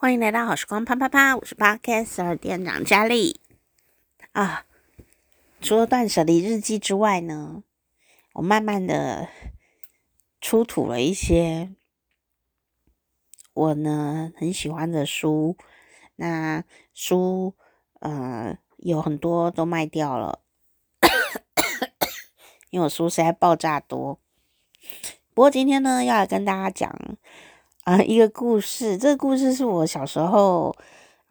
欢迎来到好时光啪啪啪，我是 Podcaster 店长佳丽啊。除了断舍离日记之外呢，我慢慢的出土了一些我呢很喜欢的书。那书呃有很多都卖掉了，因为我书实在爆炸多。不过今天呢，要来跟大家讲。啊，一个故事。这个故事是我小时候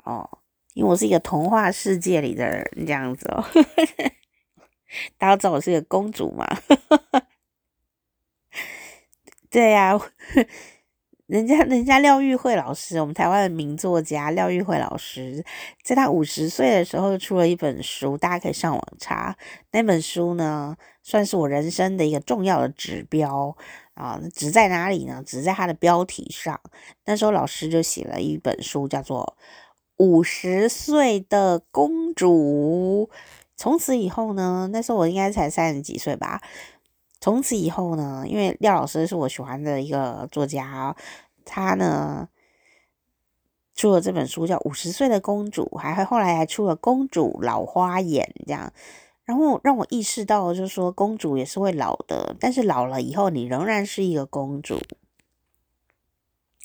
哦，因为我是一个童话世界里的人，这样子哦。大家知道我是个公主嘛？对呀、人家人家廖玉慧老师，我们台湾的名作家廖玉慧老师，在他五十岁的时候出了一本书，大家可以上网查。那本书呢，算是我人生的一个重要的指标。啊，指在哪里呢？指在它的标题上。那时候老师就写了一本书，叫做《五十岁的公主》。从此以后呢，那时候我应该才三十几岁吧。从此以后呢，因为廖老师是我喜欢的一个作家，他呢出了这本书叫《五十岁的公主》，还后来还出了《公主老花眼》这样。然后让我意识到，就是说公主也是会老的，但是老了以后，你仍然是一个公主，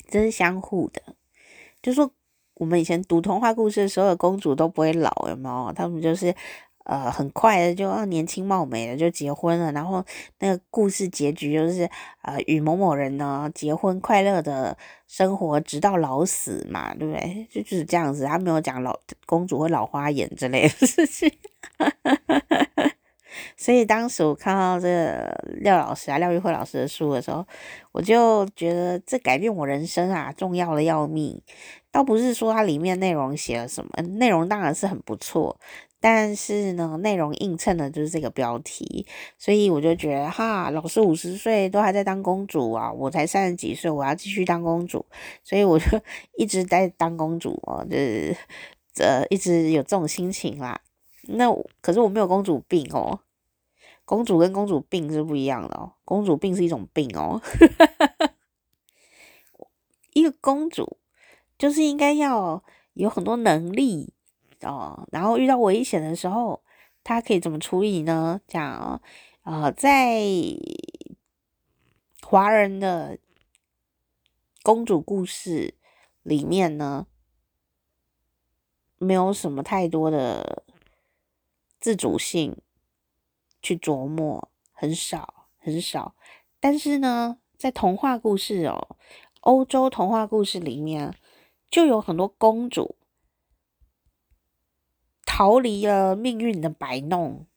这是相互的。就说我们以前读童话故事的时候，公主都不会老，有没有？他们就是呃很快的就要年轻貌美的就结婚了，然后那个故事结局就是呃与某某人呢结婚，快乐的生活直到老死嘛，对不对？就就是这样子，他没有讲老公主会老花眼之类的事情。所以当时我看到这个廖老师啊，廖玉慧老师的书的时候，我就觉得这改变我人生啊，重要的要命。倒不是说它里面内容写了什么，内容当然是很不错，但是呢，内容映衬的就是这个标题。所以我就觉得哈，老师五十岁都还在当公主啊，我才三十几岁，我要继续当公主，所以我就 一直在当公主哦，就是呃，一直有这种心情啦。那可是我没有公主病哦，公主跟公主病是不一样的哦，公主病是一种病哦。一个公主就是应该要有很多能力哦，然后遇到危险的时候，她可以怎么处理呢？讲啊，呃，在华人的公主故事里面呢，没有什么太多的。自主性去琢磨很少很少，但是呢，在童话故事哦，欧洲童话故事里面就有很多公主逃离了命运的摆弄，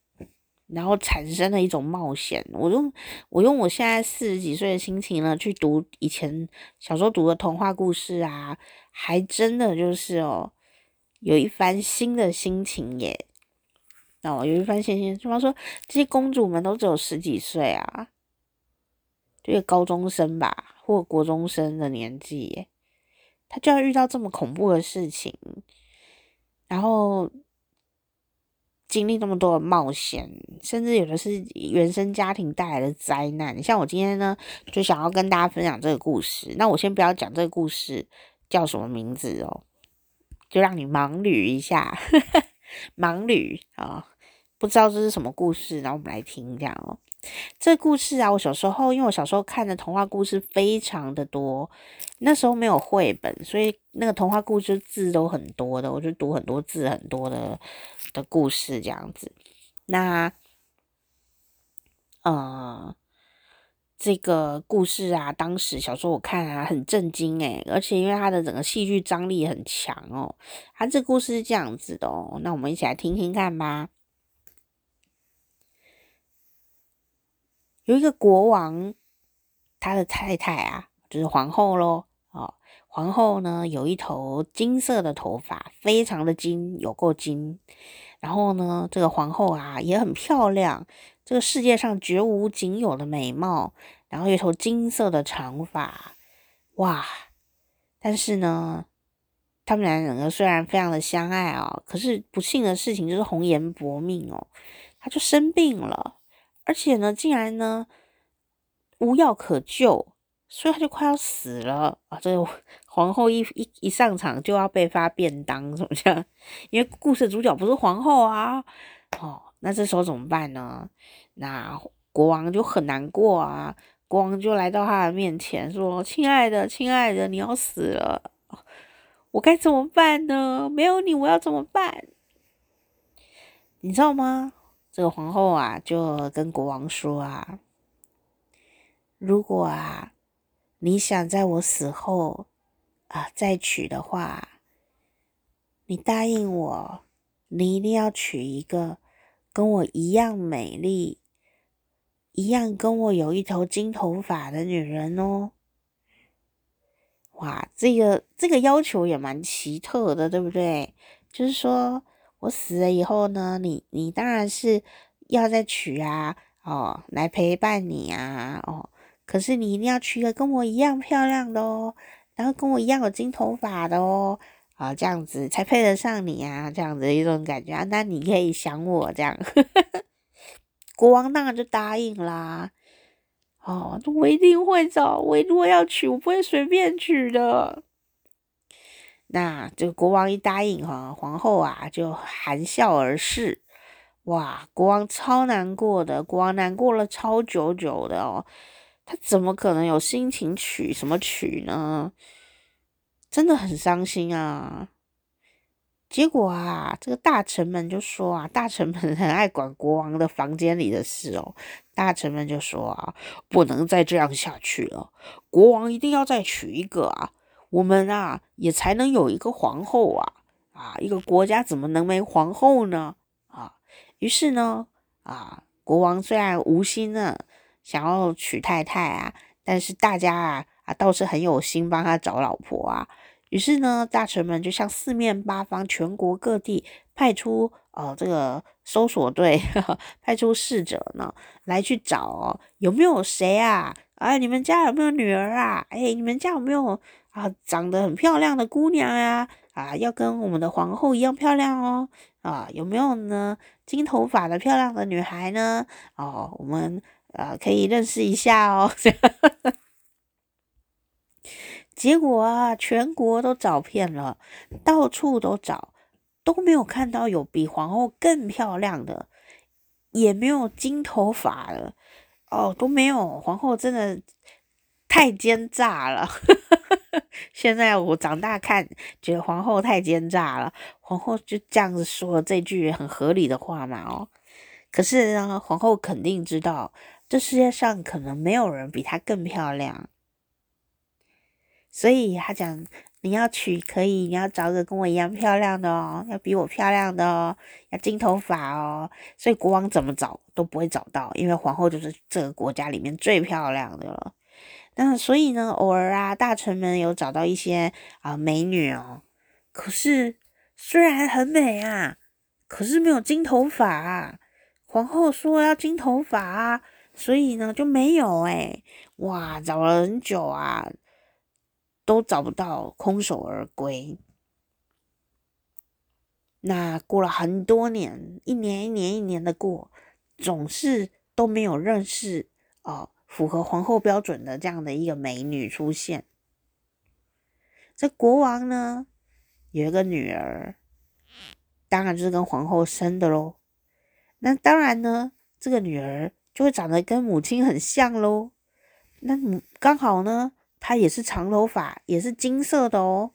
然后产生了一种冒险。我用我用我现在四十几岁的心情呢，去读以前小时候读的童话故事啊，还真的就是哦，有一番新的心情耶。哦，有一番新鲜，就方说这些公主们都只有十几岁啊，这个高中生吧，或国中生的年纪耶，她就要遇到这么恐怖的事情，然后经历那么多的冒险，甚至有的是原生家庭带来的灾难。像我今天呢，就想要跟大家分享这个故事。那我先不要讲这个故事叫什么名字哦，就让你盲捋一下，盲捋啊。不知道这是什么故事，然后我们来听一下哦。这故事啊，我小时候因为我小时候看的童话故事非常的多，那时候没有绘本，所以那个童话故事字都很多的，我就读很多字很多的的故事这样子。那，呃，这个故事啊，当时小时候我看啊，很震惊诶，而且因为它的整个戏剧张力很强哦。它这故事是这样子的哦，那我们一起来听听看吧。有一个国王，他的太太啊，就是皇后喽。哦，皇后呢，有一头金色的头发，非常的金，有够金。然后呢，这个皇后啊也很漂亮，这个世界上绝无仅有的美貌。然后一头金色的长发，哇！但是呢，他们两个虽然非常的相爱啊，可是不幸的事情就是红颜薄命哦，他就生病了。而且呢，竟然呢无药可救，所以他就快要死了啊！这个 皇后一一一上场就要被发便当，怎么样？因为故事主角不是皇后啊，哦，那这时候怎么办呢？那国王就很难过啊，国王就来到他的面前说：“亲爱的，亲爱的，你要死了，我该怎么办呢？没有你，我要怎么办？你知道吗？”这个皇后啊，就跟国王说啊。如果啊，你想在我死后啊再娶的话，你答应我，你一定要娶一个跟我一样美丽、一样跟我有一头金头发的女人哦。哇，这个这个要求也蛮奇特的，对不对？就是说我死了以后呢，你你当然是要再娶啊，哦，来陪伴你啊，哦。可是你一定要娶一个跟我一样漂亮的哦，然后跟我一样有金头发的哦，啊，这样子才配得上你啊，这样子一种感觉啊。那你可以想我这样，国王当然就答应啦。哦，我一定会找，我如果要娶，我不会随便娶的。那这个国王一答应哈，皇后啊就含笑而逝。哇，国王超难过的，国王难过了超久久的哦。他怎么可能有心情娶什么娶呢？真的很伤心啊！结果啊，这个大臣们就说啊，大臣们很爱管国王的房间里的事哦。大臣们就说啊，不能再这样下去了，国王一定要再娶一个啊，我们啊也才能有一个皇后啊！啊，一个国家怎么能没皇后呢？啊，于是呢，啊，国王虽然无心呢。想要娶太太啊，但是大家啊啊倒是很有心帮他找老婆啊。于是呢，大臣们就向四面八方、全国各地派出哦这个搜索队，呵 呵派出使者呢来去找哦，有没有谁啊？啊，你们家有没有女儿啊？哎，你们家有没有啊长得很漂亮的姑娘呀？啊，要跟我们的皇后一样漂亮哦。啊，有没有呢？金头发的漂亮的女孩呢？哦，我们。啊，可以认识一下哦。结果啊，全国都找遍了，到处都找，都没有看到有比皇后更漂亮的，也没有金头发的，哦，都没有。皇后真的太奸诈了。现在我长大看，觉得皇后太奸诈了。皇后就这样子说了这句很合理的话嘛，哦。可是呢，皇后肯定知道。这世界上可能没有人比她更漂亮，所以她讲，你要娶可以，你要找个跟我一样漂亮的哦，要比我漂亮的哦，要金头发哦。所以国王怎么找都不会找到，因为皇后就是这个国家里面最漂亮的了。那所以呢，偶尔啊，大臣们有找到一些啊美女哦，可是虽然很美啊，可是没有金头发啊。皇后说要金头发啊。所以呢，就没有哎、哇，找了很久啊，都找不到，空手而归。那过了很多年，一年一年一年的过，总是都没有认识哦，符合皇后标准的这样的一个美女出现。这国王呢，有一个女儿，当然就是跟皇后生的喽。那当然呢，这个女儿。就会长得跟母亲很像喽。那刚好呢，她也是长头发，也是金色的哦。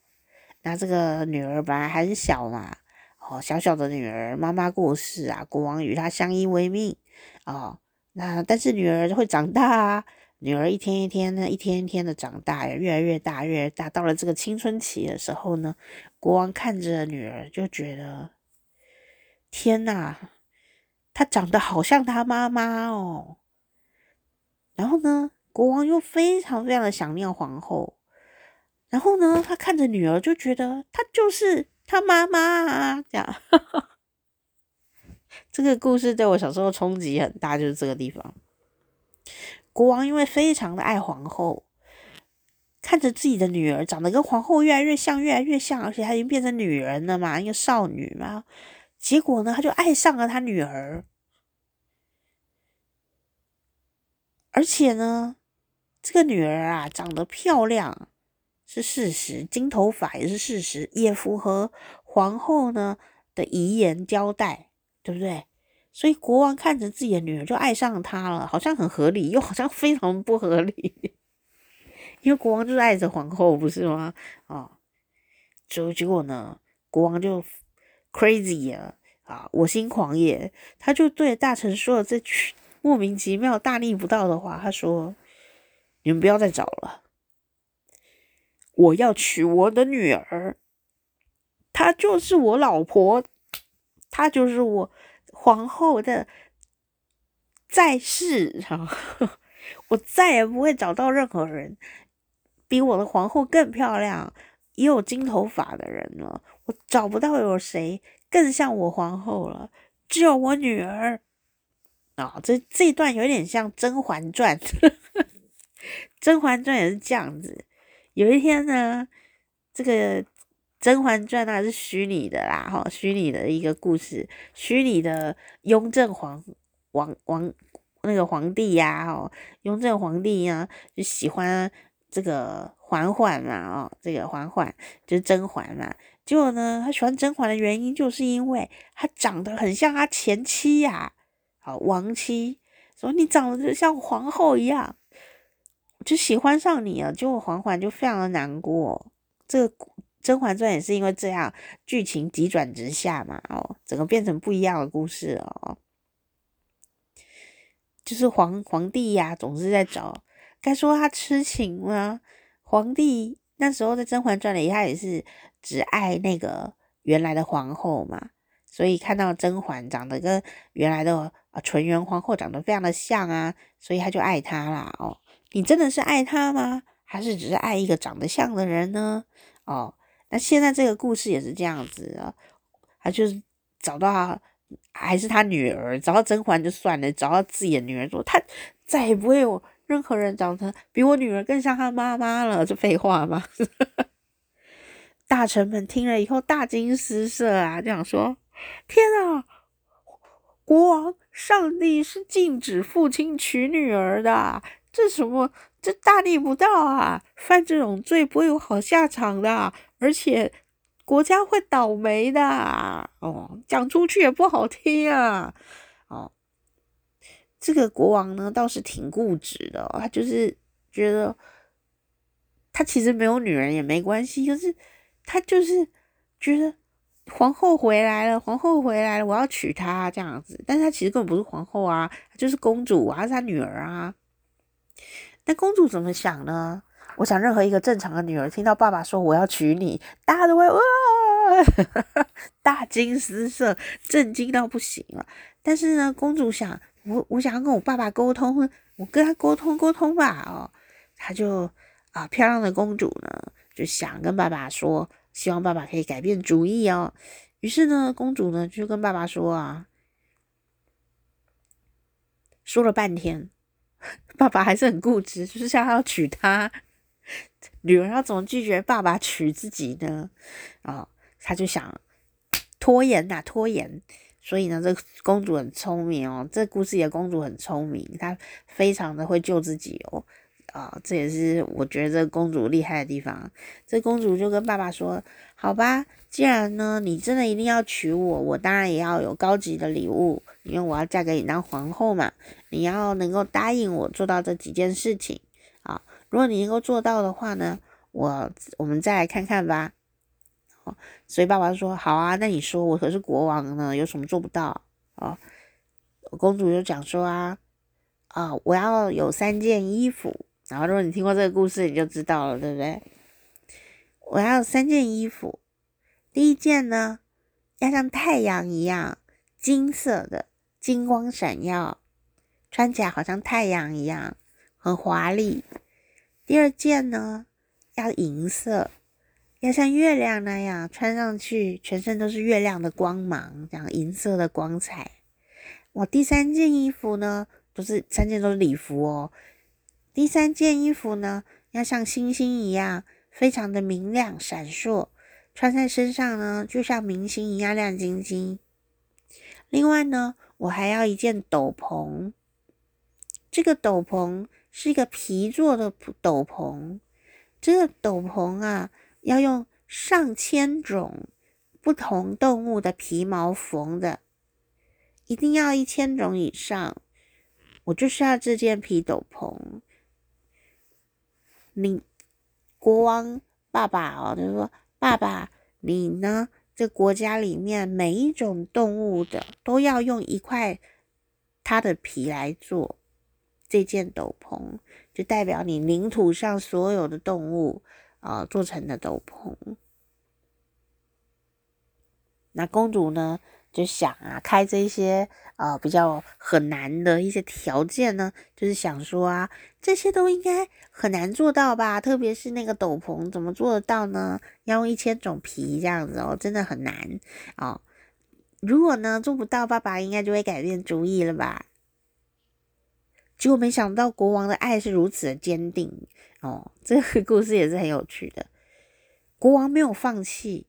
那这个女儿本来还很小嘛，哦，小小的女儿，妈妈过世啊，国王与她相依为命哦。那但是女儿会长大啊，女儿一天一天的，一天一天的长大呀，越来越大，越来越大。到了这个青春期的时候呢，国王看着女儿就觉得，天呐！她长得好像她妈妈哦，然后呢，国王又非常非常的想念皇后，然后呢，他看着女儿就觉得她就是他妈妈啊，这样。这个故事对我小时候冲击很大，就是这个地方。国王因为非常的爱皇后，看着自己的女儿长得跟皇后越来越像，越来越像，而且她已经变成女人了嘛，一个少女嘛。结果呢，他就爱上了他女儿，而且呢，这个女儿啊，长得漂亮是事实，金头发也是事实，也符合皇后呢的遗言交代，对不对？所以国王看着自己的女儿就爱上她了，好像很合理，又好像非常不合理。因为国王就是爱着皇后，不是吗？啊，结结果呢，国王就 crazy 了啊，我心狂野，他就对大臣说了这句莫名其妙、大逆不道的话。他说：“你们不要再找了，我要娶我的女儿，她就是我老婆，她就是我皇后的在世啊！我再也不会找到任何人。”比我的皇后更漂亮，也有金头发的人了。我找不到有谁更像我皇后了，只有我女儿。啊、这这一段有点像《甄嬛传》，《甄嬛传》也是这样子。有一天呢，这个《甄嬛传》那是虚拟的啦，哈，虚拟的一个故事，虚拟的雍正皇王王那个皇帝呀，哦，雍正皇帝呀，就喜欢。这个嬛嬛嘛，哦，这个嬛嬛就是甄嬛嘛。结果呢，他喜欢甄嬛的原因，就是因为她长得很像他前妻呀，好，亡妻，说你长得就像皇后一样，就喜欢上你了。结果嬛嬛就非常的难过。这个《甄嬛传》也是因为这样，剧情急转直下嘛，哦，整个变成不一样的故事哦。就是皇皇帝呀，总是在找。该说他痴情吗？皇帝那时候在《甄嬛传》里，他也是只爱那个原来的皇后嘛，所以看到甄嬛长得跟原来的啊纯元皇后长得非常的像啊，所以他就爱她啦。哦，你真的是爱她吗？还是只是爱一个长得像的人呢？哦，那现在这个故事也是这样子啊，他就是找到他还是他女儿，找到甄嬛就算了，找到自己的女儿说，他再也不会有。任何人长得比我女儿更像她妈妈了，这废话吗？大臣们听了以后大惊失色啊，这样说：“天啊，国王，上帝是禁止父亲娶女儿的，这什么？这大逆不道啊！犯这种罪不会有好下场的，而且国家会倒霉的。哦，讲出去也不好听啊。哦。”这个国王呢，倒是挺固执的，他就是觉得他其实没有女人也没关系，可是他就是觉得皇后回来了，皇后回来了，我要娶她这样子。但是他其实根本不是皇后啊，就是公主啊，是他女儿啊。那公主怎么想呢？我想任何一个正常的女儿听到爸爸说我要娶你，大家都会哇，大惊失色，震惊到不行了。但是呢，公主想。我我想要跟我爸爸沟通，我跟他沟通沟通吧。哦，他就啊，漂亮的公主呢，就想跟爸爸说，希望爸爸可以改变主意哦。于是呢，公主呢就跟爸爸说啊，说了半天，爸爸还是很固执，就是想要娶她。女儿要怎么拒绝爸爸娶自己呢？啊，他就想拖延呐，拖延。所以呢，这公主很聪明哦。这故事里的公主很聪明，她非常的会救自己哦。啊，这也是我觉得这公主厉害的地方。这公主就跟爸爸说：“好吧，既然呢你真的一定要娶我，我当然也要有高级的礼物，因为我要嫁给你当皇后嘛。你要能够答应我做到这几件事情啊。如果你能够做到的话呢，我我们再来看看吧。”哦所以爸爸说：“好啊，那你说我可是国王呢，有什么做不到啊？”公主就讲说：“啊啊，我要有三件衣服。然后如果你听过这个故事，你就知道了，对不对？我要三件衣服。第一件呢，要像太阳一样金色的，金光闪耀，穿起来好像太阳一样，很华丽。第二件呢，要银色。”要像月亮那样穿上去，全身都是月亮的光芒，这样银色的光彩。我第三件衣服呢，都是三件都是礼服哦。第三件衣服呢，要像星星一样，非常的明亮闪烁，穿在身上呢，就像明星一样亮晶晶。另外呢，我还要一件斗篷，这个斗篷是一个皮做的斗篷。这个斗篷啊，要用上千种不同动物的皮毛缝的，一定要一千种以上。我就是要这件皮斗篷。你国王爸爸哦，就说：“爸爸，你呢？这国家里面每一种动物的都要用一块它的皮来做这件斗篷，就代表你领土上所有的动物啊、做成的斗篷。”那公主呢？就想啊，开这些呃比较很难的一些条件呢，就是想说啊，这些都应该很难做到吧？特别是那个斗篷，怎么做得到呢？要用一千种皮这样子哦，真的很难哦。如果呢做不到，爸爸应该就会改变主意了吧？结果没想到国王的爱是如此的坚定哦，这个故事也是很有趣的。国王没有放弃，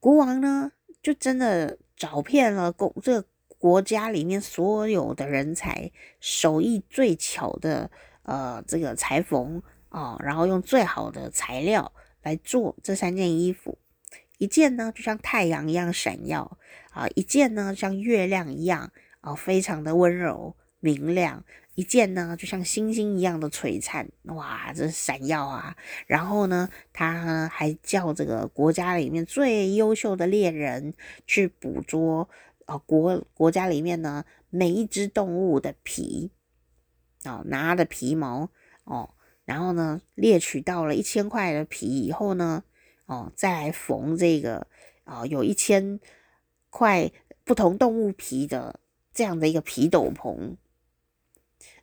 国王呢？就真的找遍了国这个国家里面所有的人才，手艺最巧的呃这个裁缝啊，然后用最好的材料来做这三件衣服，一件呢就像太阳一样闪耀啊，一件呢像月亮一样啊，非常的温柔明亮。一见呢，就像星星一样的璀璨，哇，这闪耀啊！然后呢，他还叫这个国家里面最优秀的猎人去捕捉啊，国国家里面呢每一只动物的皮哦，拿的皮毛哦，然后呢猎取到了一千块的皮以后呢，哦，再来缝这个啊，有一千块不同动物皮的这样的一个皮斗篷。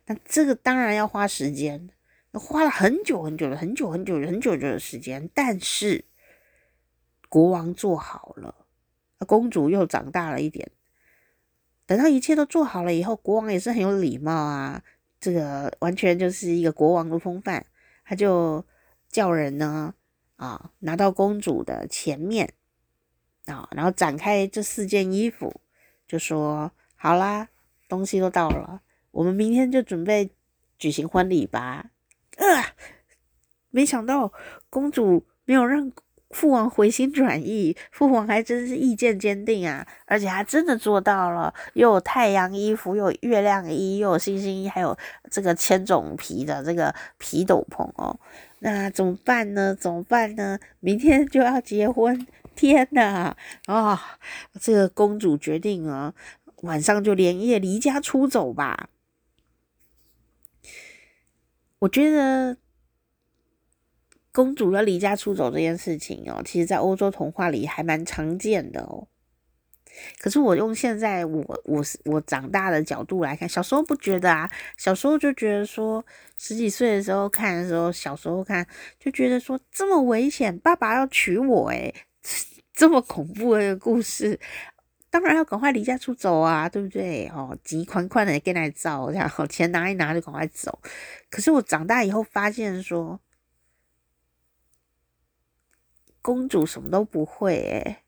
那这个当然要花时间，花了很久很久的很久很久很久久的时间。但是国王做好了，公主又长大了一点。等到一切都做好了以后，国王也是很有礼貌啊，这个完全就是一个国王的风范。他就叫人呢啊，拿到公主的前面啊，然后展开这四件衣服，就说：“好啦，东西都到了。”我们明天就准备举行婚礼吧。呃，没想到公主没有让父王回心转意，父王还真是意见坚定啊，而且还真的做到了，又有太阳衣服，又有月亮衣，又有星星衣，还有这个千种皮的这个皮斗篷哦。那怎么办呢？怎么办呢？明天就要结婚，天呐！啊，这个公主决定啊，晚上就连夜离家出走吧。我觉得公主要离家出走这件事情哦，其实在欧洲童话里还蛮常见的哦。可是我用现在我我我长大的角度来看，小时候不觉得啊，小时候就觉得说十几岁的时候看的时候，小时候看就觉得说这么危险，爸爸要娶我诶，这么恐怖的一个故事。当然要赶快离家出走啊，对不对？哦，急款款的跟来走，然后钱拿一拿就赶快走。可是我长大以后发现说，公主什么都不会诶，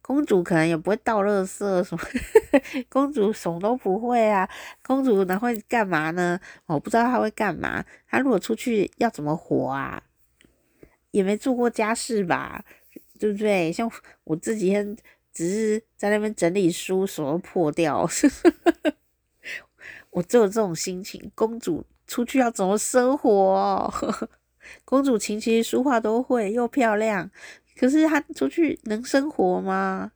公主可能也不会倒垃圾什么，公主什么都不会啊。公主哪会干嘛呢？我不知道她会干嘛。她如果出去要怎么活啊？也没做过家事吧，对不对？像我这几天。只是在那边整理书，手都破掉。我只有这种心情。公主出去要怎么生活？哦 公主琴棋书画都会，又漂亮，可是她出去能生活吗？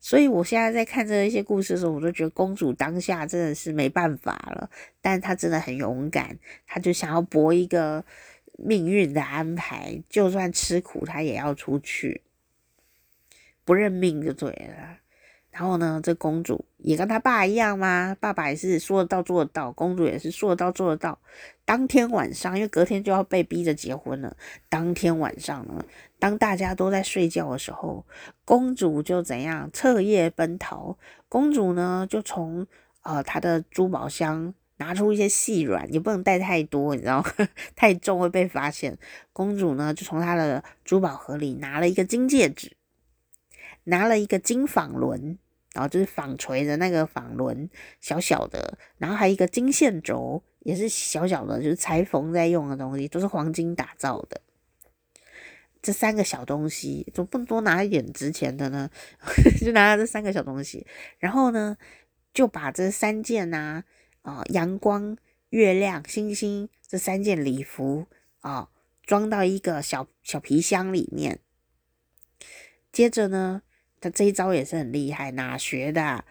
所以我现在在看这一些故事的时候，我都觉得公主当下真的是没办法了。但她真的很勇敢，她就想要搏一个命运的安排，就算吃苦，她也要出去。不认命就对了，然后呢，这公主也跟她爸一样吗？爸爸也是说得到做得到，公主也是说得到做得到。当天晚上，因为隔天就要被逼着结婚了，当天晚上呢，当大家都在睡觉的时候，公主就怎样彻夜奔逃。公主呢，就从呃她的珠宝箱拿出一些细软，也不能带太多，你知道？太重会被发现。公主呢，就从她的珠宝盒里拿了一个金戒指。拿了一个金纺轮，然后就是纺锤的那个纺轮，小小的，然后还有一个金线轴，也是小小的，就是裁缝在用的东西，都是黄金打造的。这三个小东西，总不能多拿一点值钱的呢？就拿了这三个小东西，然后呢，就把这三件呐，啊，阳光、月亮、星星这三件礼服啊，装到一个小小皮箱里面。接着呢，他这一招也是很厉害，哪学的？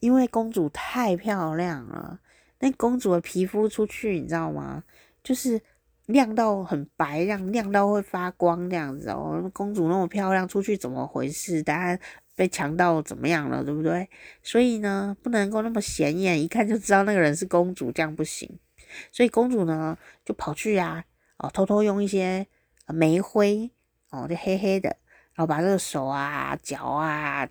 因为公主太漂亮了，那公主的皮肤出去，你知道吗？就是。亮到很白，亮亮到会发光这样子哦。公主那么漂亮，出去怎么回事？当然被强盗怎么样了，对不对？所以呢，不能够那么显眼，一看就知道那个人是公主，这样不行。所以公主呢，就跑去啊，哦，偷偷用一些煤灰哦，就黑黑的，然后把这个手啊、脚啊。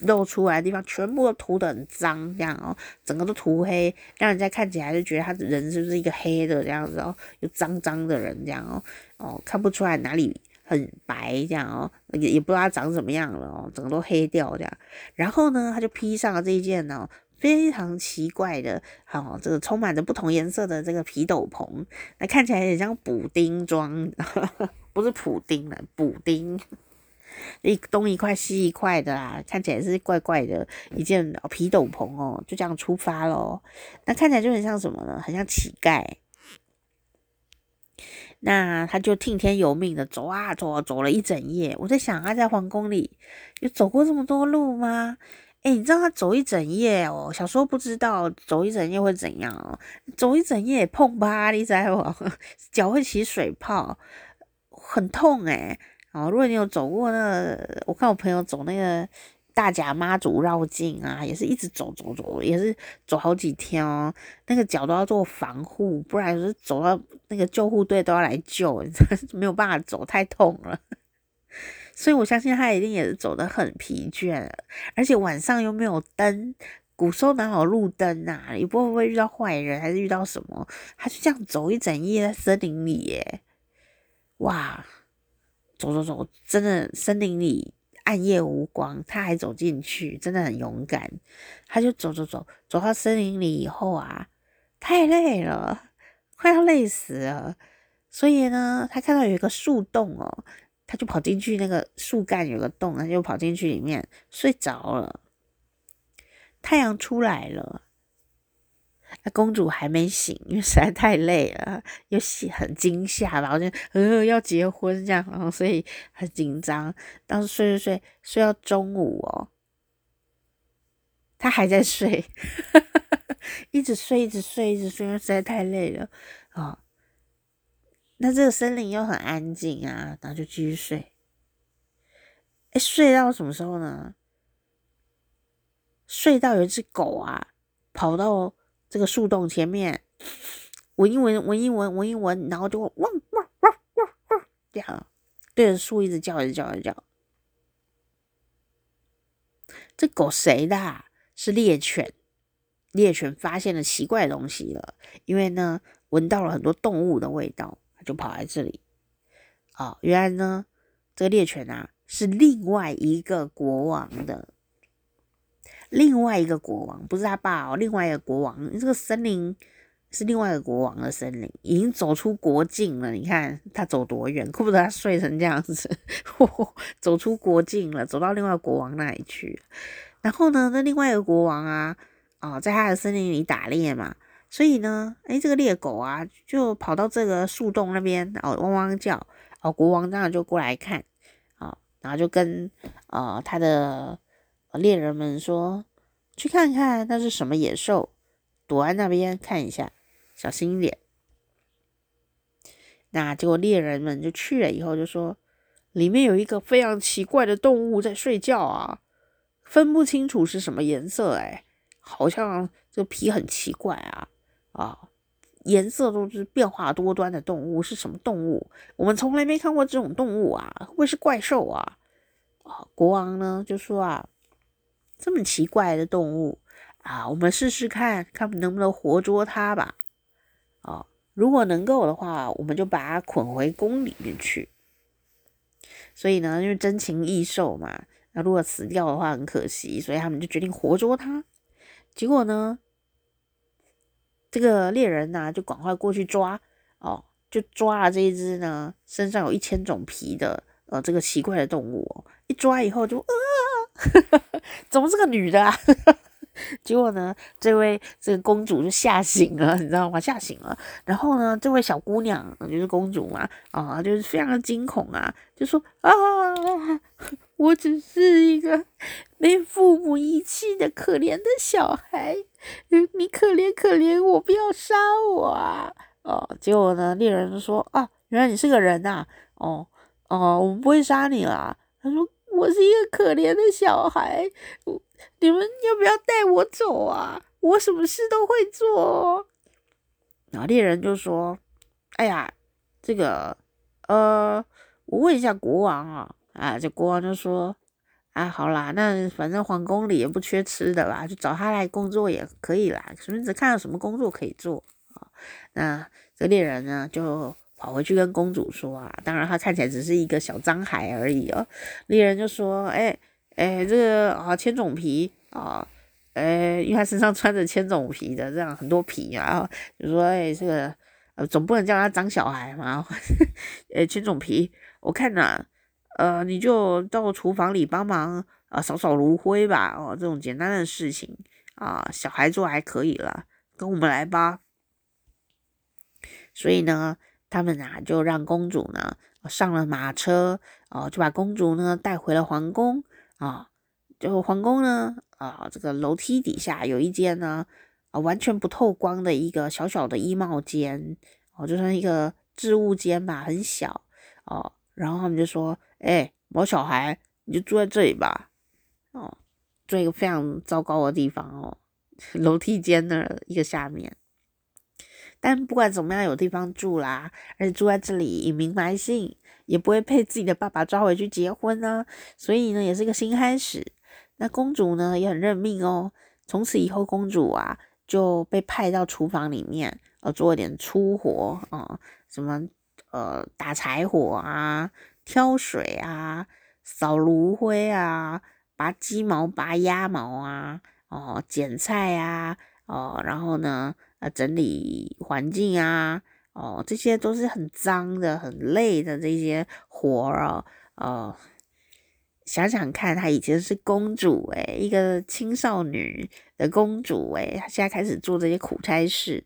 露出来的地方全部都涂得很脏，这样哦，整个都涂黑，让人家看起来就觉得他人是不是一个黑的这样子哦，又脏脏的人这样哦，哦，看不出来哪里很白这样哦，也也不知道他长怎么样了哦，整个都黑掉这样。然后呢，他就披上了这一件呢非常奇怪的，哦，这个充满着不同颜色的这个皮斗篷，那看起来有点像补丁装，不是普丁了，补丁。一东一块西一块的啦，看起来是怪怪的一件皮斗篷哦，就这样出发喽。那看起来就很像什么呢？很像乞丐。那他就听天由命的走啊走啊，走了一整夜。我在想，他在皇宫里有走过这么多路吗？诶，你知道他走一整夜哦？小时候不知道走一整夜会怎样哦，走一整夜碰吧，你知道吗？脚会起水泡，很痛诶。哦，如果你有走过那，我看我朋友走那个大甲妈祖绕境啊，也是一直走走走，也是走好几天哦。那个脚都要做防护，不然就是走到那个救护队都要来救，没有办法走，太痛了。所以我相信他一定也是走得很疲倦，而且晚上又没有灯，古时候哪有路灯啊？也不会不会遇到坏人，还是遇到什么？他就这样走一整夜在森林里耶，哇！走走走，真的森林里暗夜无光，他还走进去，真的很勇敢。他就走走走，走到森林里以后啊，太累了，快要累死了。所以呢，他看到有一个树洞哦，他就跑进去，那个树干有个洞，他就跑进去里面睡着了。太阳出来了。那公主还没醒，因为实在太累了，又很惊吓吧，好像呃要结婚这样，然后所以很紧张。当时睡睡睡睡到中午哦，她还在睡，一直睡一直睡一直睡，因为实在太累了啊、哦。那这个森林又很安静啊，然后就继续睡。哎，睡到什么时候呢？睡到有一只狗啊，跑到。这个树洞前面闻一闻，闻一闻，闻一闻，然后就汪汪汪汪汪这样对着树一直叫，一直叫，一直叫。这狗谁的？是猎犬。猎犬发现了奇怪的东西了，因为呢，闻到了很多动物的味道，它就跑来这里。哦，原来呢，这个猎犬啊，是另外一个国王的。另外一个国王不是他爸哦，另外一个国王，这个森林是另外一个国王的森林，已经走出国境了。你看他走多远，怪不得他睡成这样子，呵呵，走出国境了，走到另外国王那里去。然后呢，那另外一个国王啊，哦，在他的森林里打猎嘛，所以呢，诶，这个猎狗啊，就跑到这个树洞那边，哦，汪汪叫，哦，国王当然就过来看，哦，然后就跟呃他的。猎人们说：“去看看那是什么野兽，躲在那边看一下，小心一点。”那结果猎人们就去了以后就说：“里面有一个非常奇怪的动物在睡觉啊，分不清楚是什么颜色，哎，好像这个皮很奇怪啊，啊，颜色都是变化多端的动物，是什么动物？我们从来没看过这种动物啊，会不会是怪兽啊？”啊，国王呢就说啊。这么奇怪的动物啊，我们试试看看能不能活捉它吧。哦，如果能够的话，我们就把它捆回宫里面去。所以呢，因为珍禽异兽嘛，那如果死掉的话很可惜，所以他们就决定活捉它。结果呢，这个猎人呢，就赶快过去抓哦，就抓了这一只呢，身上有一千种皮的呃这个奇怪的动物哦。一抓以后就啊，怎么是个女的啊？结果呢，这位这个公主就吓醒了，你知道吗？吓醒了。然后呢，这位小姑娘就是公主嘛，啊，就是非常的惊恐啊，就说啊，我只是一个被父母遗弃的可怜的小孩，你可怜可怜我，不要杀我啊！哦，结果呢，猎人就说啊，原来你是个人呐，哦哦，我们不会杀你啦。他说我是一个可怜的小孩。你们要不要带我走啊？我什么事都会做。然后猎人就说：“哎呀，这个，呃，我问一下国王啊。”啊，这国王就说：“啊，好啦，那反正皇宫里也不缺吃的吧，就找他来工作也可以啦。孙子看到什么工作可以做啊？那这猎人呢，就跑回去跟公主说啊。当然，他看起来只是一个小脏孩而已哦。猎人就说：哎。”哎，这个啊，千种皮啊，哎，因为他身上穿着千种皮的，这样很多皮啊，就说，哎，这个，总不能叫他脏小孩嘛，呃，千种皮，我看呐、呃，你就到厨房里帮忙啊，扫扫炉灰吧，哦，这种简单的事情啊，小孩做还可以了，跟我们来吧。所以呢，他们呐就让公主呢上了马车，哦，就把公主呢带回了皇宫。啊，就皇宫呢，啊，这个楼梯底下有一间呢，啊，完全不透光的一个小小的衣帽间，哦，就像一个置物间吧，很小，哦，然后他们就说，哎，毛小孩，你就住在这里吧，哦，住一个非常糟糕的地方哦，楼梯间那一个下面，但不管怎么样，有地方住啦，而且住在这里隐名埋姓。也不会被自己的爸爸抓回去结婚呢、所以呢，也是一个新开始。那公主呢也很认命哦，从此以后，公主啊就被派到厨房里面，呃，做一点粗活啊、呃，什么呃打柴火啊、挑水啊、扫炉灰啊、拔鸡毛、拔鸭毛啊，哦、剪菜啊，哦、然后呢，整理环境啊。哦，这些都是很脏的、很累的这些活儿哦。哦，想想看，她以前是公主诶，一个青少女的公主诶，她现在开始做这些苦差事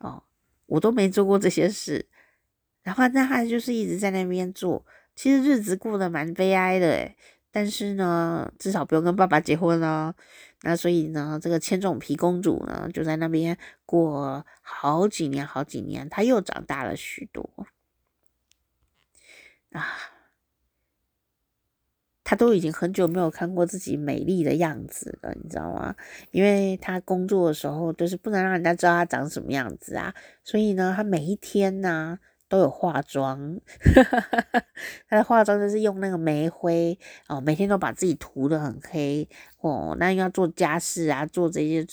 哦，我都没做过这些事。然后那她就是一直在那边做，其实日子过得蛮悲哀的诶，但是呢，至少不用跟爸爸结婚了。那所以呢，这个千种皮公主呢，就在那边过好几年，好几年，她又长大了许多啊！她都已经很久没有看过自己美丽的样子了，你知道吗？因为她工作的时候就是不能让人家知道她长什么样子啊，所以呢，她每一天呢，都有化妆，她的化妆就是用那个煤灰哦，每天都把自己涂得很黑哦。那要做家事啊，做这些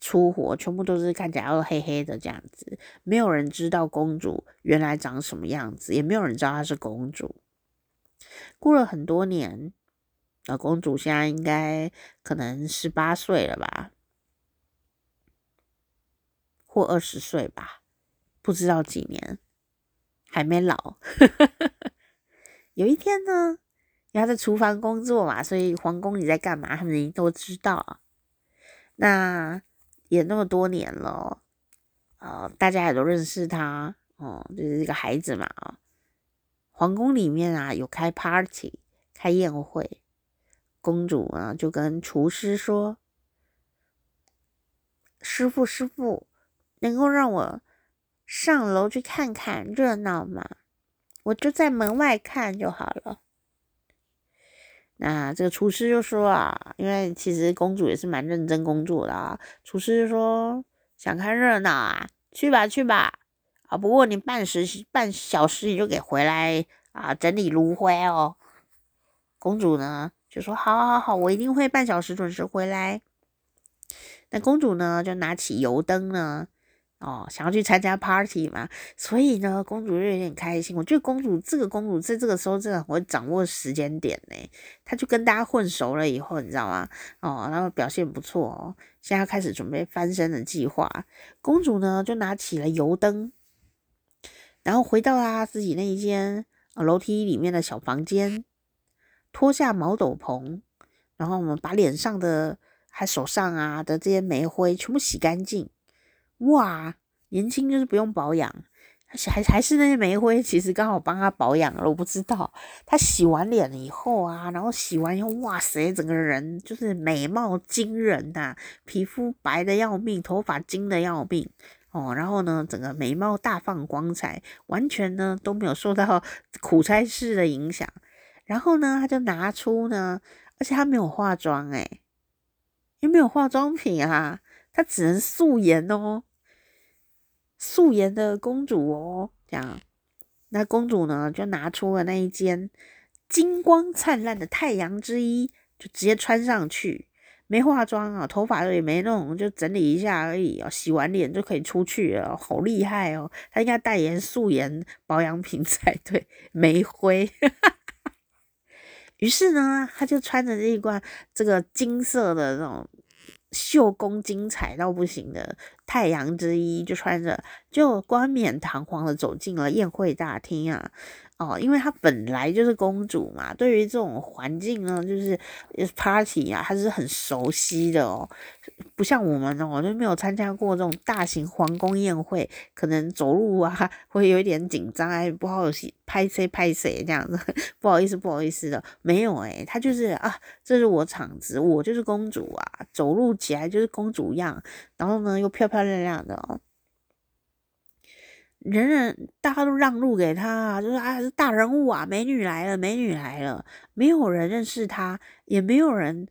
粗活，全部都是看起来要黑黑的这样子。没有人知道公主原来长什么样子，也没有人知道她是公主。过了很多年，啊，公主现在应该可能十八岁了吧，或二十岁吧，不知道几年。还没老，有一天呢，因为他在厨房工作嘛，所以皇宫里在干嘛，他们都知道。那也那么多年了，呃，大家也都认识他，哦，就是一个孩子嘛，啊，皇宫里面啊有开 party，开宴会，公主啊就跟厨师说：“师傅，师傅，能够让我。”上楼去看看热闹嘛，我就在门外看就好了。那这个厨师就说啊，因为其实公主也是蛮认真工作的啊。厨师就说，想看热闹啊，去吧去吧啊。不过你半时半小时你就给回来啊，整理炉灰哦。公主呢就说，好好好，我一定会半小时准时回来。那公主呢就拿起油灯呢。哦，想要去参加 party 嘛，所以呢，公主就有点开心。我觉得公主这个公主在这个时候真的很会掌握时间点呢。她就跟大家混熟了以后，你知道吗？哦，然后表现不错哦，现在开始准备翻身的计划。公主呢就拿起了油灯，然后回到她自己那一间楼梯里面的小房间，脱下毛斗篷，然后我们把脸上的还手上啊的这些煤灰全部洗干净。哇，年轻就是不用保养，还还是那些煤灰，其实刚好帮他保养了。我不知道他洗完脸了以后啊，然后洗完以后，哇塞，整个人就是美貌惊人呐、啊，皮肤白的要命，头发金的要命哦。然后呢，整个美貌大放光彩，完全呢都没有受到苦差事的影响。然后呢，他就拿出呢，而且他没有化妆诶，因为没有化妆品啊，他只能素颜哦。素颜的公主哦，这样，那公主呢就拿出了那一件金光灿烂的太阳之衣，就直接穿上去，没化妆啊，头发也没弄，就整理一下而已哦，洗完脸就可以出去了，好厉害哦！她应该代言素颜保养品才对，煤灰。于是呢，她就穿着这一罐这个金色的那种。绣工精彩到不行的太阳之衣，就穿着就冠冕堂皇的走进了宴会大厅啊！哦，因为她本来就是公主嘛，对于这种环境呢，就是 party 啊，她是很熟悉的哦。不像我们哦，就没有参加过这种大型皇宫宴会，可能走路啊会有一点紧张，哎，不好意思，拍谁拍谁这样子，不好意思，不好意思的，没有哎，她就是啊，这是我场子，我就是公主啊，走路起来就是公主样，然后呢又漂漂亮亮的哦。人人大家都让路给他，就是啊，大人物啊，美女来了，美女来了，没有人认识他，也没有人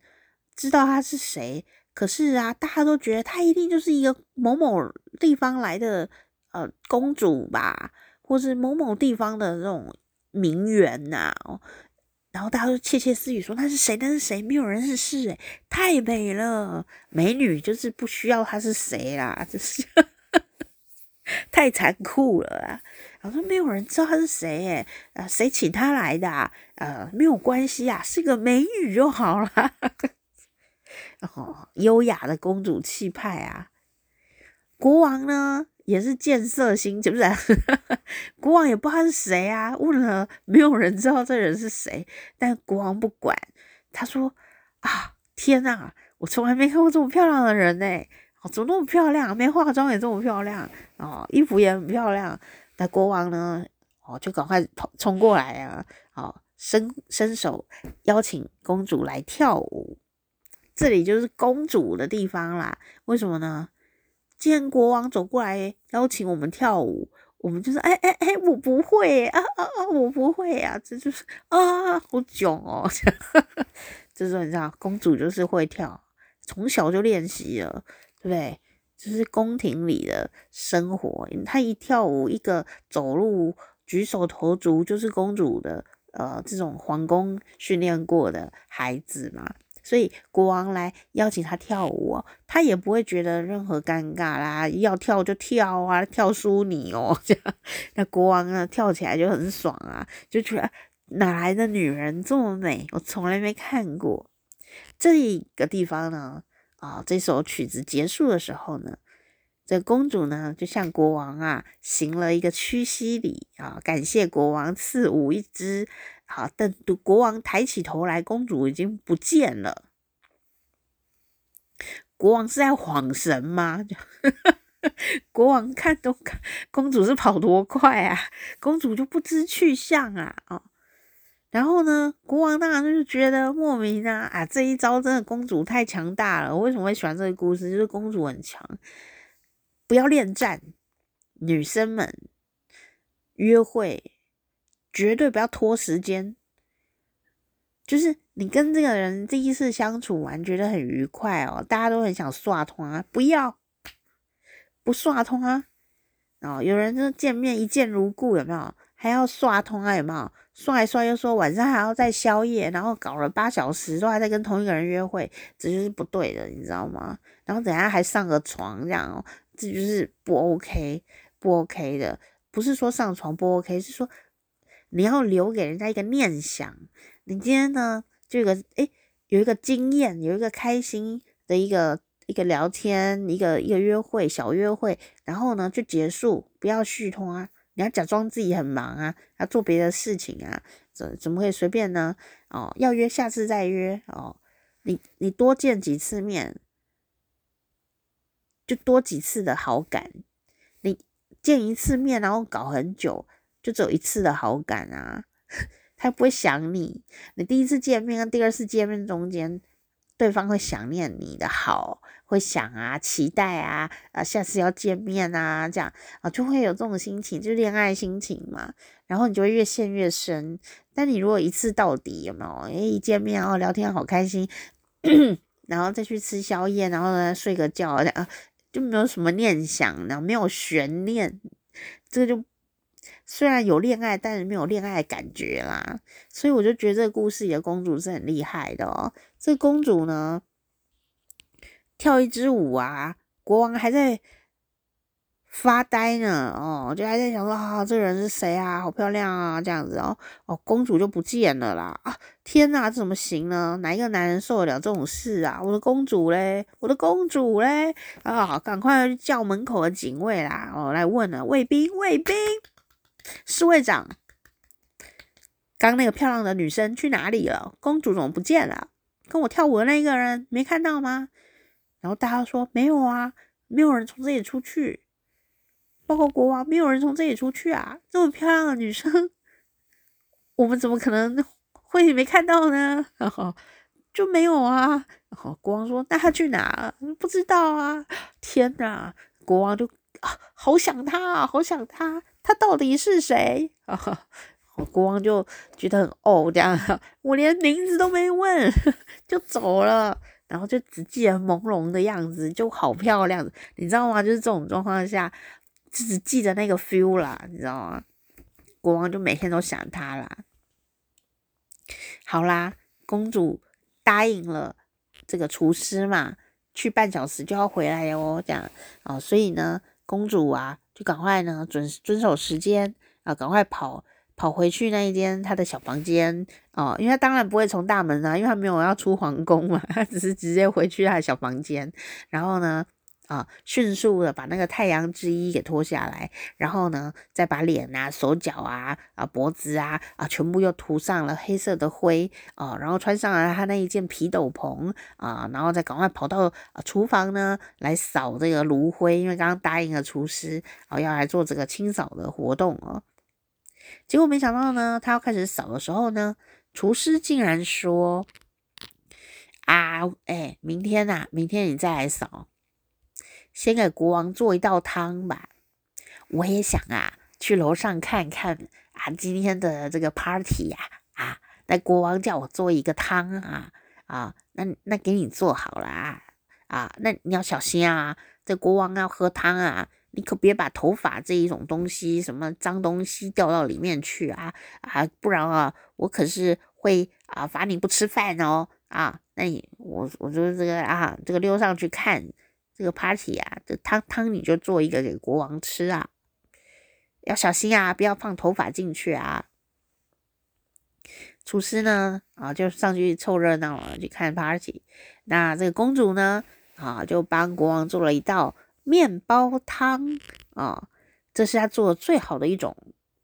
知道他是谁。可是啊，大家都觉得他一定就是一个某某地方来的呃公主吧，或是某某地方的这种名媛呐、然后大家都窃窃私语说那是谁？那是谁？没有人认识诶，太美了，美女就是不需要她是谁啦，就是。太残酷了啊！然后说没有人知道他是谁，诶，啊，谁请他来的啊？呃，没有关系啊，是个美女就好了。哦，优雅的公主气派啊！国王呢也是见色心，是不是？国王也不知道是谁啊，问了没有人知道这人是谁，但国王不管，他说啊，天哪，我从来没看过这么漂亮的人呢。哦，怎么那么漂亮？没化妆也这么漂亮哦，衣服也很漂亮。那国王呢？哦，就赶快冲冲过来啊！哦，伸伸手邀请公主来跳舞。这里就是公主的地方啦。为什么呢？见国王走过来邀请我们跳舞，我们就是哎哎哎，我不会啊啊啊，我不会啊！这就是啊，好囧哦！就是你知道，公主就是会跳，从小就练习了。对不对？就是宫廷里的生活，她一跳舞，一个走路，举手投足，就是公主的呃这种皇宫训练过的孩子嘛。所以国王来邀请她跳舞，她也不会觉得任何尴尬啦，要跳就跳啊，跳输你哦 这样。那国王呢，跳起来就很爽啊，就觉得哪来的女人这么美？我从来没看过。这一个地方呢。啊、这首曲子结束的时候呢，这公主呢就向国王啊行了一个屈膝礼啊，感谢国王赐舞一支。好，等国王抬起头来，公主已经不见了。国王是在晃神吗？国王看都看，公主是跑多快啊？公主就不知去向啊！哦然后呢，国王当然就觉得莫名啊啊，这一招真的公主太强大了。为什么会喜欢这个故事？就是公主很强，不要恋战，女生们约会绝对不要拖时间。就是你跟这个人第一次相处完，觉得很愉快哦，大家都很想刷通啊，不要不刷通啊。哦，有人就见面一见如故，有没有？还要刷通啊，有没有？刷一刷又说晚上还要再宵夜，然后搞了八小时都还在跟同一个人约会，这就是不对的，你知道吗？然后等下还上个床这样哦，这就是不 OK，不 OK 的。不是说上床不 OK，是说你要留给人家一个念想。你今天呢，这个诶，有一个经验，有一个开心的一个一个聊天，一个一个约会，小约会，然后呢就结束，不要续通啊。你要假装自己很忙啊，要做别的事情啊，怎怎么会随便呢？哦，要约下次再约哦。你你多见几次面，就多几次的好感。你见一次面，然后搞很久，就只有一次的好感啊，他不会想你。你第一次见面跟第二次见面中间，对方会想念你的好，会想啊，期待啊，啊，下次要见面啊，这样啊，就会有这种心情，就恋爱心情嘛。然后你就会越陷越深。但你如果一次到底，有没有？诶，一见面哦，聊天好开心，然后再去吃宵夜，然后呢睡个觉，啊，就没有什么念想，然后没有悬念，这个就虽然有恋爱，但是没有恋爱感觉啦。所以我就觉得这个故事里的公主是很厉害的哦。这个公主呢，跳一支舞啊，国王还在。发呆呢，哦，就还在想说啊，这个人是谁啊？好漂亮啊，这样子哦，哦，公主就不见了啦！啊，天哪，这怎么行呢？哪一个男人受得了这种事啊？我的公主嘞，我的公主嘞！啊，赶快叫门口的警卫啦！哦，来问了，卫兵，卫兵，侍卫长，刚那个漂亮的女生去哪里了？公主怎么不见了？跟我跳舞的那个人没看到吗？然后大家说没有啊，没有人从这里出去。包括国王，没有人从这里出去啊！这么漂亮的女生，我们怎么可能会没看到呢？然 后就没有啊。然后国王说：“那他去哪？不知道啊！”天哪，国王就啊，好想他啊，好想他，他到底是谁？啊，国王就觉得很哦，这样，我连名字都没问就走了，然后就只记得朦胧的样子，就好漂亮，你知道吗？就是这种状况下。只记得那个 feel 啦，你知道吗？国王就每天都想他啦。好啦，公主答应了这个厨师嘛，去半小时就要回来哦，这样哦，所以呢，公主啊，就赶快呢遵遵守时间啊，赶快跑跑回去那一间他的小房间哦，因为他当然不会从大门啊，因为他没有要出皇宫嘛，他只是直接回去他的小房间，然后呢。啊，迅速的把那个太阳之衣给脱下来，然后呢，再把脸啊、手脚啊、啊脖子啊啊全部又涂上了黑色的灰啊，然后穿上了他那一件皮斗篷啊，然后再赶快跑到厨房呢来扫这个炉灰，因为刚刚答应了厨师啊要来做这个清扫的活动哦。结果没想到呢，他要开始扫的时候呢，厨师竟然说：“啊，哎，明天呐，明天你再来扫。”先给国王做一道汤吧，我也想啊，去楼上看看啊，今天的这个 party 呀，啊，那国王叫我做一个汤啊，啊，那那给你做好了啊，啊，那你要小心啊，这国王要喝汤啊，你可别把头发这一种东西，什么脏东西掉到里面去啊，啊，不然啊，我可是会啊罚你不吃饭哦，啊，那你我我就这个啊，这个溜上去看。这个 party 啊，这汤汤你就做一个给国王吃啊，要小心啊，不要放头发进去啊。厨师呢，啊，就上去凑热闹了，去看 party。那这个公主呢，啊，就帮国王做了一道面包汤啊，这是他做的最好的一种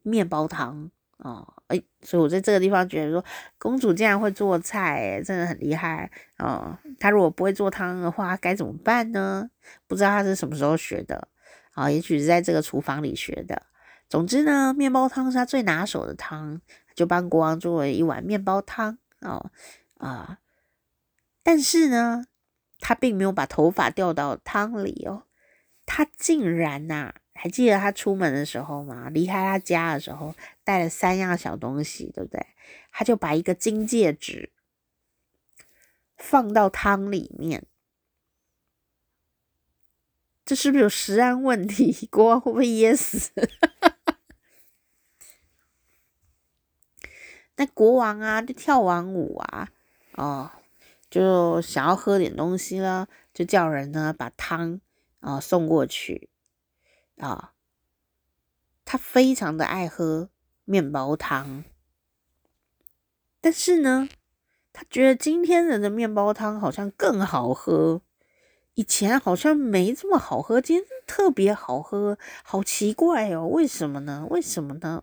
面包汤哦。哎，所以我在这个地方觉得说，公主竟然会做菜，真的很厉害哦。她如果不会做汤的话，该怎么办呢？不知道她是什么时候学的啊？也许是在这个厨房里学的。总之呢，面包汤是她最拿手的汤，就帮国王做了一碗面包汤哦啊。但是呢，她并没有把头发掉到汤里哦，她竟然呐、还记得他出门的时候吗？离开他家的时候带了三样小东西，对不对？他就把一个金戒指放到汤里面，这是不是有食安问题？国王会不会噎死？那国王啊，就跳完舞啊，哦，就想要喝点东西了，就叫人呢把汤。啊送过去啊。他非常的爱喝面包汤，但是呢，他觉得今天的的面包汤好像更好喝，以前好像没这么好喝，今天特别好喝，好奇怪哦，为什么呢？为什么呢？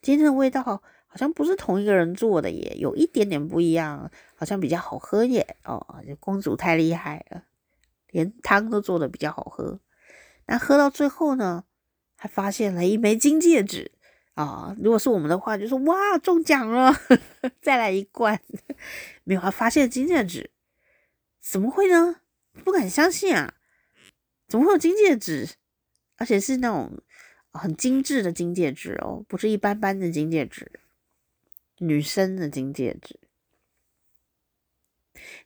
今天的味道好像不是同一个人做的耶，有一点点不一样，好像比较好喝耶。哦，公主太厉害了，连汤都做的比较好喝。那喝到最后呢？还发现了一枚金戒指啊！如果是我们的话，就说哇中奖了，再来一罐。没有，还发现金戒指，怎么会呢？不敢相信啊！怎么会有金戒指？而且是那种很精致的金戒指哦，不是一般般的金戒指，女生的金戒指。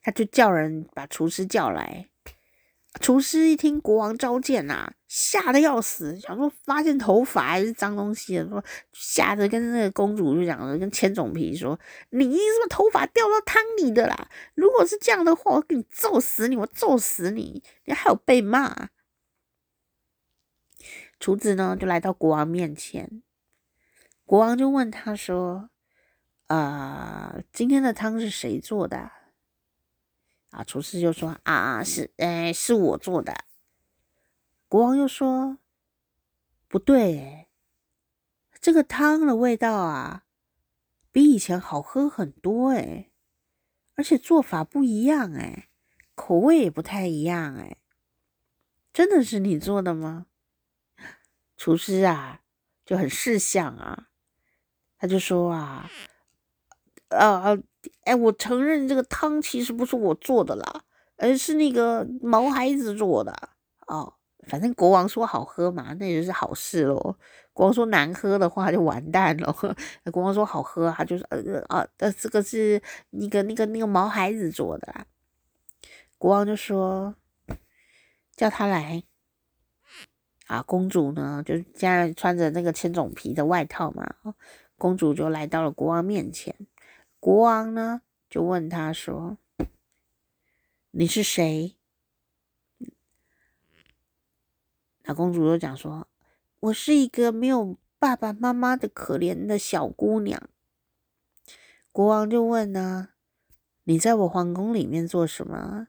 他就叫人把厨师叫来。厨师一听国王召见呐、啊，吓得要死，想说发现头发还是脏东西，说吓得跟那个公主就讲了，跟千种皮说：“你是不头发掉到汤里的啦？如果是这样的话，我给你揍死你，我揍死你，你还有被骂。”厨子呢就来到国王面前，国王就问他说：“啊、今天的汤是谁做的？”，啊厨师就说：“啊，是，哎，是我做的。”国王又说：“不对，这个汤的味道啊，比以前好喝很多，哎，而且做法不一样，哎，口味也不太一样，哎，真的是你做的吗？”厨师啊，就很识相啊，他就说：“啊，啊。”哎，我承认这个汤其实不是我做的啦，而是那个毛孩子做的哦。反正国王说好喝嘛，那就是好事咯。国王说难喝的话就完蛋了。国王说好喝，他就是呃啊呃，这个是那个那个那个毛孩子做的啦。国王就说叫他来啊，公主呢就现在穿着那个千种皮的外套嘛，公主就来到了国王面前。国王呢，就问他说：“你是谁？”那公主就讲说：“我是一个没有爸爸妈妈的可怜的小姑娘。”国王就问呢：“你在我皇宫里面做什么？”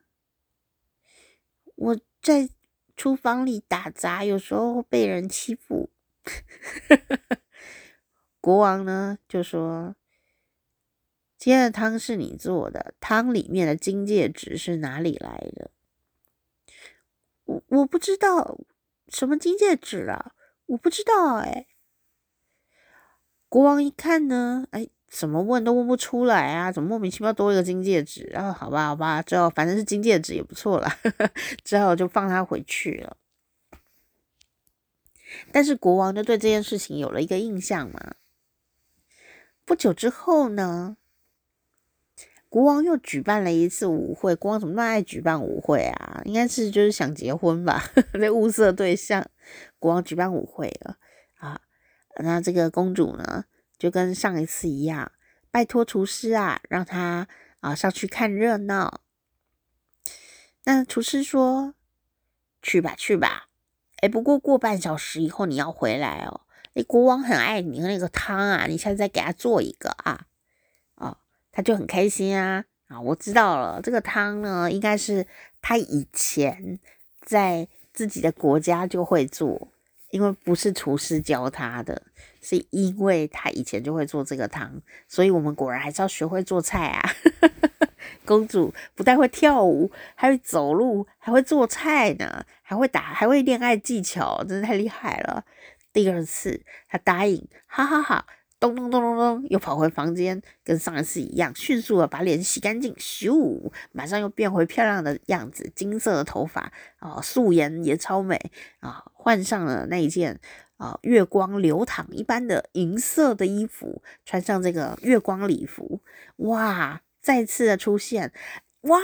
我在厨房里打杂，有时候被人欺负。国王呢，就说。今天的汤是你做的，汤里面的金戒指是哪里来的？我我不知道什么金戒指啊，我不知道哎。国王一看呢，哎，怎么问都问不出来啊，怎么莫名其妙多一个金戒指？然后好吧，好吧，之后反正是金戒指也不错了，之后就放他回去了。但是国王就对这件事情有了一个印象嘛。不久之后呢，国王又举办了一次舞会，国王怎么那么爱举办舞会啊？应该是就是想结婚吧，那物色对象。国王举办舞会了啊，那这个公主呢，就跟上一次一样，拜托厨师啊，让他啊上去看热闹。那厨师说：“去吧，去吧。哎，不过过半小时以后你要回来哦。哎，国王很爱你那个汤啊，你现在再给他做一个啊。”他就很开心啊啊！我知道了，这个汤呢，应该是他以前在自己的国家就会做，因为不是厨师教他的，是因为他以前就会做这个汤，所以我们果然还是要学会做菜啊！公主不但会跳舞，还会走路，还会做菜呢，还会打，还会恋爱技巧，真的太厉害了。第二次，他答应，哈哈哈。咚咚咚咚咚，又跑回房间，跟上一次一样，迅速的把脸洗干净，咻，马上又变回漂亮的样子，金色的头发啊，素颜也超美啊，换上了那一件啊月光流淌一般的银色的衣服，穿上这个月光礼服，哇，再次的出现。哇，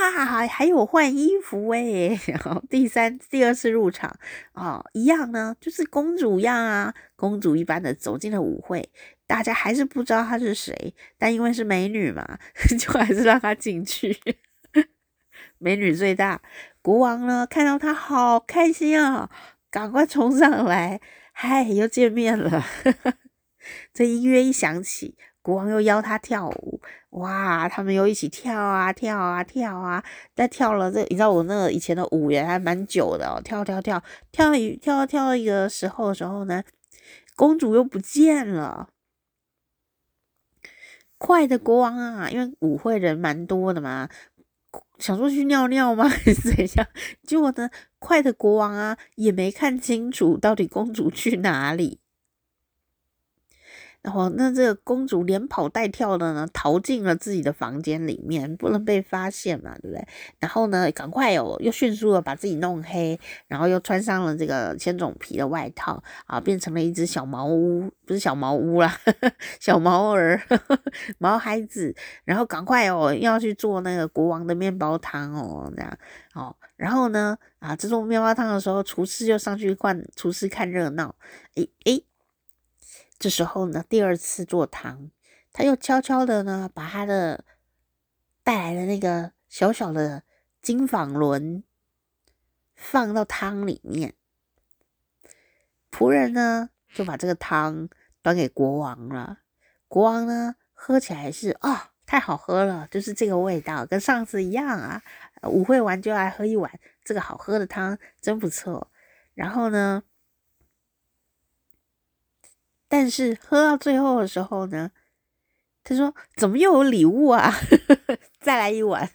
还有换衣服诶，然后第三、第二次入场啊、一样呢，就是公主样啊，公主一般的走进了舞会，大家还是不知道她是谁，但因为是美女嘛，就还是让她进去。美女最大，国王呢，看到她好开心啊，赶快冲上来，嗨，又见面了。这音乐一响起，国王又邀她跳舞，哇，他们又一起跳啊跳啊跳啊。但跳了这，你知道我那个以前的舞也还蛮久的哦，跳跳跳跳一跳跳一个时候的时候呢，公主又不见了。快的国王啊，因为舞会人蛮多的嘛，想说去尿尿吗？还 是怎样？结果呢，快的国王啊，也没看清楚到底公主去哪里。然后，那这个公主连跑带跳的呢，逃进了自己的房间里面，不能被发现嘛，对不对？然后呢，赶快哦，又迅速的把自己弄黑，然后又穿上了这个千种皮的外套啊，变成了一只小茅屋，不是小茅屋啦，呵 呵小毛儿呵呵，毛孩子。然后赶快哦，要去做那个国王的面包汤哦，这样哦。然后呢，啊，这做面包汤的时候，厨师就上去换，厨师看热闹，诶诶。这时候呢，第二次做汤，他又悄悄的呢，把他的带来的那个小小的金纺轮放到汤里面。仆人呢，就把这个汤端给国王了。国王呢，喝起来是、哦，太好喝了，就是这个味道，跟上次一样啊。舞会完就来喝一碗这个好喝的汤，真不错。然后呢，但是喝到最后的时候呢，他说：“怎么又有礼物啊？再来一碗，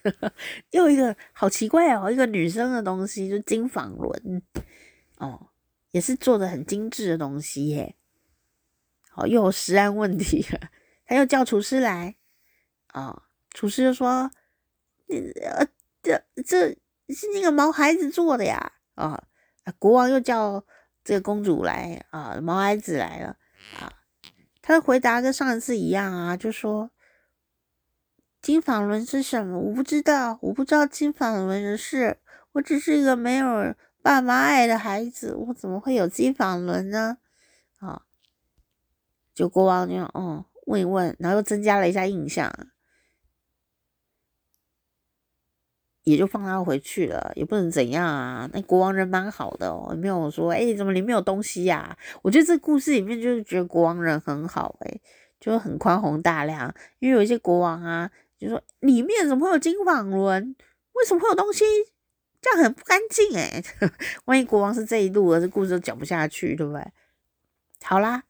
又一个好奇怪哦，一个女生的东西，就金纺轮哦，也是做的很精致的东西耶。好，又有食安问题了，他又叫厨师来啊、厨师就说：‘你呃，这这是那个毛孩子做的呀。’啊，国王又叫这个公主来啊、毛孩子来了。”啊，他的回答跟上一次一样啊，就说金纺轮是什么？我不知道，我不知道金纺轮的事。我只是一个没有爸妈爱的孩子，我怎么会有金纺轮呢？啊，就国王就嗯问一问，然后又增加了一下印象。也就放他回去了，也不能怎样啊。那国王人蛮好的哦，也没有说，哎，怎么里面有东西呀？我觉得这故事里面就是觉得国王人很好，哎，就很宽宏大量。因为有一些国王啊，就说里面怎么会有金纺轮？为什么会有东西？这样很不干净哎。万一国王是这一路的，这故事都讲不下去，对不对？好啦，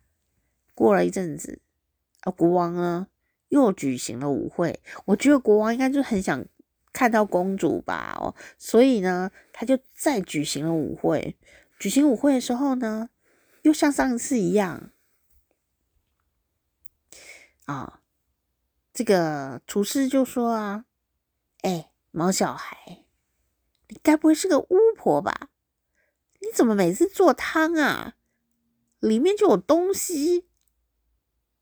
过了一阵子，啊，国王呢又举行了舞会。我觉得国王应该就很想。看到公主吧，哦，所以呢，他就再举行了舞会。举行舞会的时候呢，又像上次一样，啊，这个厨师就说啊，哎，毛小孩，你该不会是个巫婆吧？你怎么每次做汤啊，里面就有东西？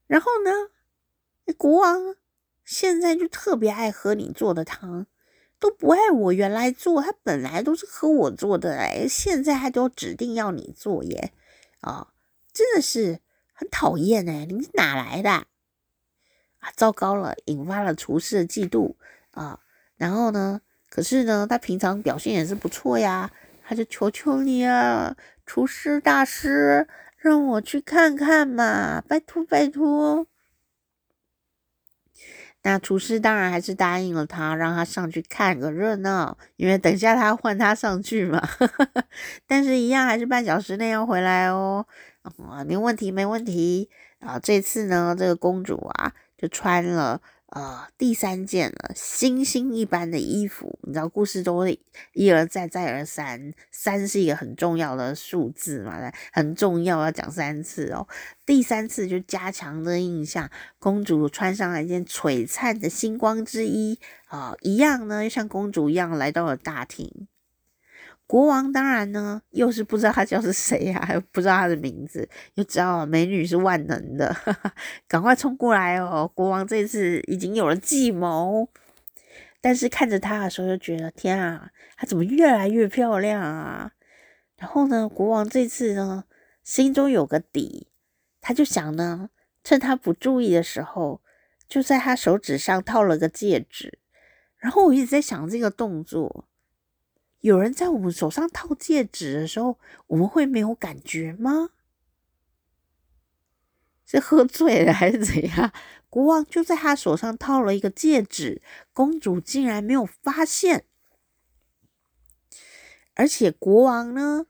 然后呢，国王现在就特别爱喝你做的汤。都不爱我原来做，他本来都是和我做的哎，现在还都指定要你做耶，啊、真的是很讨厌哎，你是哪来的啊？糟糕了，引发了厨师的嫉妒啊、然后呢，可是呢，他平常表现也是不错呀，他就求求你啊，厨师大师，让我去看看嘛，拜托拜托。那厨师当然还是答应了他，让他上去看个热闹，因为等下他换他上去嘛。但是，一样还是半小时内要回来哦。啊，没问题，没问题。啊，这次呢，这个公主啊，就穿了。啊、呃，第三件了，星星一般的衣服，你知道故事都会一而再再而三，三是一个很重要的数字嘛，很重要要讲三次哦。第三次就加强的印象，公主穿上了一件璀璨的星光之衣啊、一样呢，像公主一样来到了大厅。国王当然呢，又是不知道他叫是谁呀、啊，还不知道他的名字，又知道美女是万能的，哈哈，赶快冲过来哦！国王这次已经有了计谋，但是看着他的时候，就觉得天啊，她怎么越来越漂亮啊？然后呢，国王这次呢，心中有个底，他就想呢，趁他不注意的时候，就在他手指上套了个戒指。然后我一直在想这个动作。有人在我们手上套戒指的时候，我们会没有感觉吗？是喝醉了还是怎样？国王就在他手上套了一个戒指，公主竟然没有发现。而且国王呢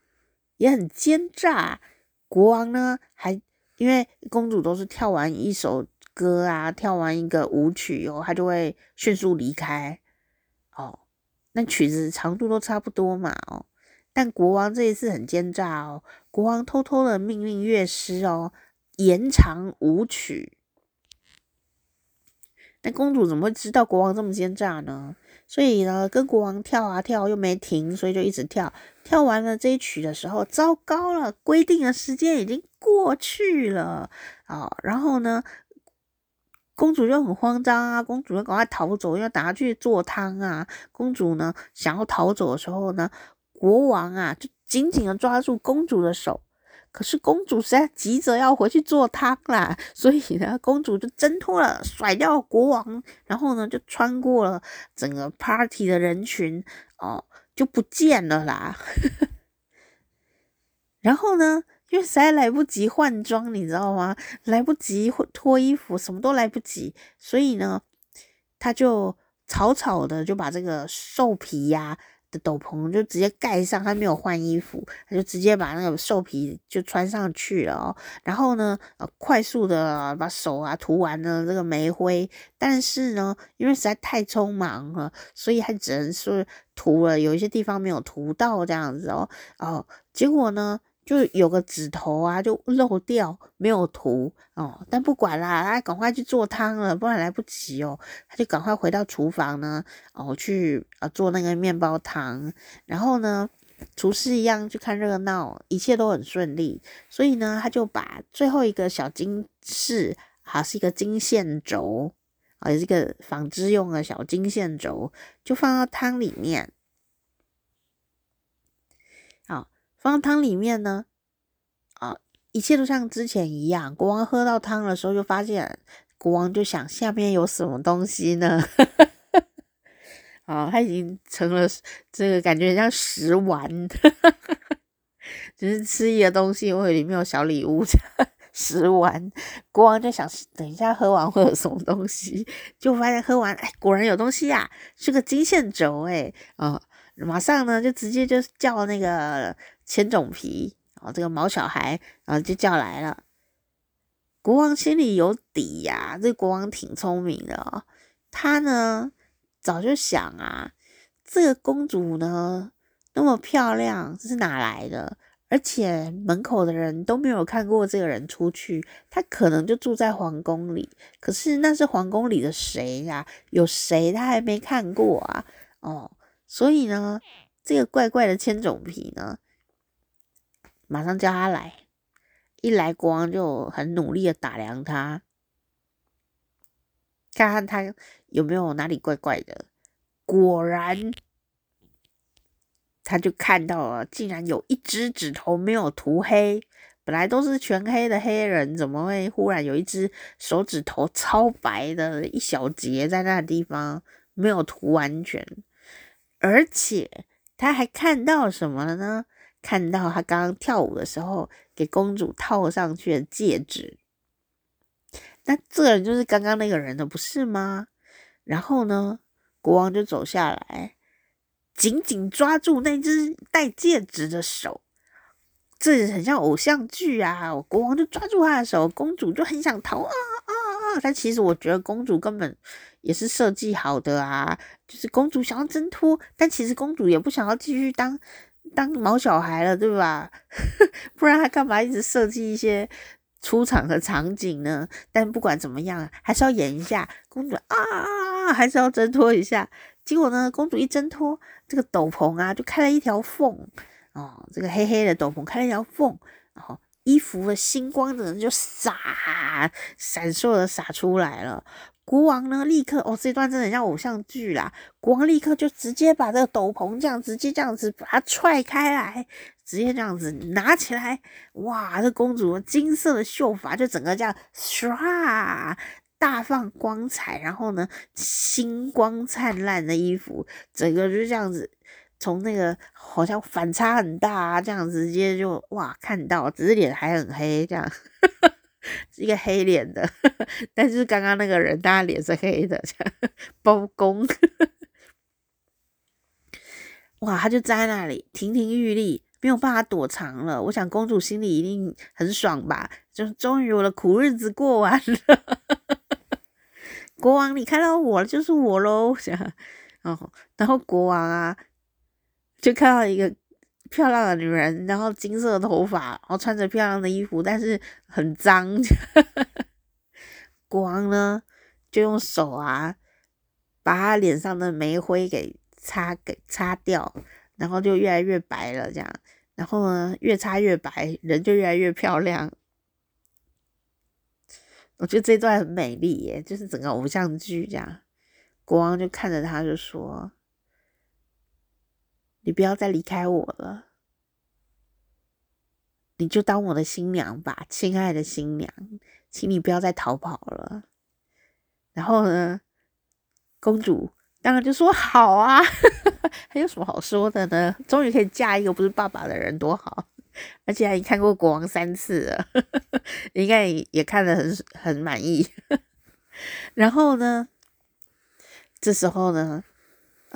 也很奸诈，国王呢还因为公主都是跳完一首歌啊，跳完一个舞曲以后，他就会迅速离开。那曲子长度都差不多嘛哦，但国王这一次很奸诈哦，国王偷偷的命令乐师哦。延长舞曲，那公主怎么会知道国王这么奸诈呢？所以呢，跟国王跳啊跳又没停，所以就一直跳。跳完了这一曲的时候，糟糕了，规定的时间已经过去了啊、哦！然后呢，公主就很慌张啊，公主就赶快逃走，要拿去做汤啊。公主呢想要逃走的时候呢，国王啊就紧紧的抓住公主的手。可是公主实在急着要回去做汤啦，所以呢，公主就挣脱了，甩掉国王，然后呢，就穿过了整个 party 的人群，哦，就不见了啦。然后呢，因为实在来不及换装，你知道吗？来不及脱衣服，什么都来不及，所以呢，他就草草的就把这个兽皮呀、的斗篷就直接盖上，他没有换衣服，他就直接把那个兽皮就穿上去了。然后呢，呃，快速的把手啊涂完了这个煤灰，但是呢，因为实在太匆忙了，所以还只能说涂了，有一些地方没有涂到这样子哦。哦，结果呢？就有个指头啊，就漏掉，没有涂哦。但不管啦，他赶快去做汤了，不然来不及哦。他就赶快回到厨房呢，哦，去啊做那个面包汤。然后呢，厨师一样去看热闹，一切都很顺利。所以呢，他就把最后一个小金饰，哈，是一个金线轴啊，也是一个纺织用的小金线轴，就放到汤里面。放到汤里面呢，啊，一切都像之前一样。国王喝到汤的时候，就发现国王就想下面有什么东西呢？啊，他已经成了这个感觉像食玩，只是吃一个东西，会里面有小礼物。食玩，国王就想等一下喝完会有什么东西，就发现喝完，哎，果然有东西呀，是个金线轴，哎，啊，马上呢就直接就叫那个。千种皮，哦，这个毛小孩，然后就叫来了。国王心里有底呀，这国王挺聪明的哦。他呢，早就想啊，这个公主呢那么漂亮，这是哪来的？而且门口的人都没有看过这个人出去，他可能就住在皇宫里。可是那是皇宫里的谁呀？有谁他还没看过啊？哦，所以呢，这个怪怪的千种皮呢？马上叫他来，一来国王就很努力的打量他，看看他有没有哪里怪怪的。果然，他就看到了，竟然有一只指头没有涂黑。本来都是全黑的黑人，怎么会忽然有一只手指头超白的一小节在那个地方没有涂完全？而且他还看到什么了呢？看到他刚刚跳舞的时候给公主套上去的戒指，那这个人就是刚刚那个人的，不是吗？然后呢，国王就走下来，紧紧抓住那只戴戒指的手，这很像偶像剧啊！国王就抓住他的手，公主就很想逃啊啊啊！但其实我觉得公主根本也是设计好的啊，就是公主想要挣脱，但其实公主也不想要继续当。当毛小孩了，对吧？不然他干嘛一直设计一些出场的场景呢？但不管怎么样，还是要演一下公主啊，还是要挣脱一下。结果呢，公主一挣脱，这个斗篷啊，就开了一条缝哦，这个黑黑的斗篷开了一条缝，然后衣服的星光的人就洒闪烁的洒出来了。国王呢，立刻哦，这段真的很像偶像剧啦。国王立刻就直接把这个斗篷这样直接这样子把它踹开来，直接这样子拿起来，哇！这公主金色的秀发就整个这样唰大放光彩，然后呢，星光灿烂的衣服，整个就这样子从那个好像反差很大啊，这样直接就哇看到，只是脸还很黑，这样是 一个黑脸的，但是刚刚那个人，他脸是黑的，包公，哇，他就在那里亭亭玉立，没有办法躲藏了。我想公主心里一定很爽吧，就终于我的苦日子过完了。国王，你看到我了，就是我喽，然后，然后国王啊。就看到一个漂亮的女人，然后金色的头发，然后穿着漂亮的衣服，但是很脏。国王呢，就用手啊，把她脸上的煤灰给擦给擦掉，然后就越来越白了。这样，然后呢，越擦越白，人就越来越漂亮。我觉得这段很美丽耶，就是整个偶像剧这样。国王就看着她就说。你不要再离开我了，你就当我的新娘吧，亲爱的新娘，请你不要再逃跑了。然后呢，公主当然就说好啊，还有什么好说的呢？终于可以嫁一个不是爸爸的人，多好！而且还已看过国王三次了，应该也看得很很满意。然后呢，这时候呢？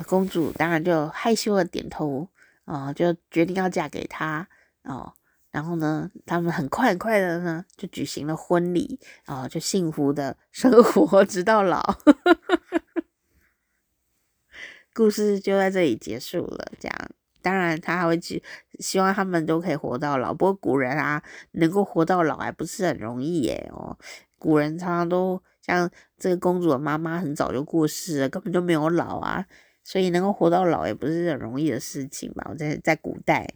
公主当然就害羞的点头啊、就决定要嫁给他哦、然后呢，他们很快很快的呢，就举行了婚礼啊、就幸福的生活直到老。故事就在这里结束了。这样，当然他还会去希望他们都可以活到老。不过古人啊，能够活到老还不是很容易耶哦。古人常常都像这个公主的妈妈，很早就过世了，根本就没有老啊。所以能够活到老也不是很容易的事情吧？我在在古代，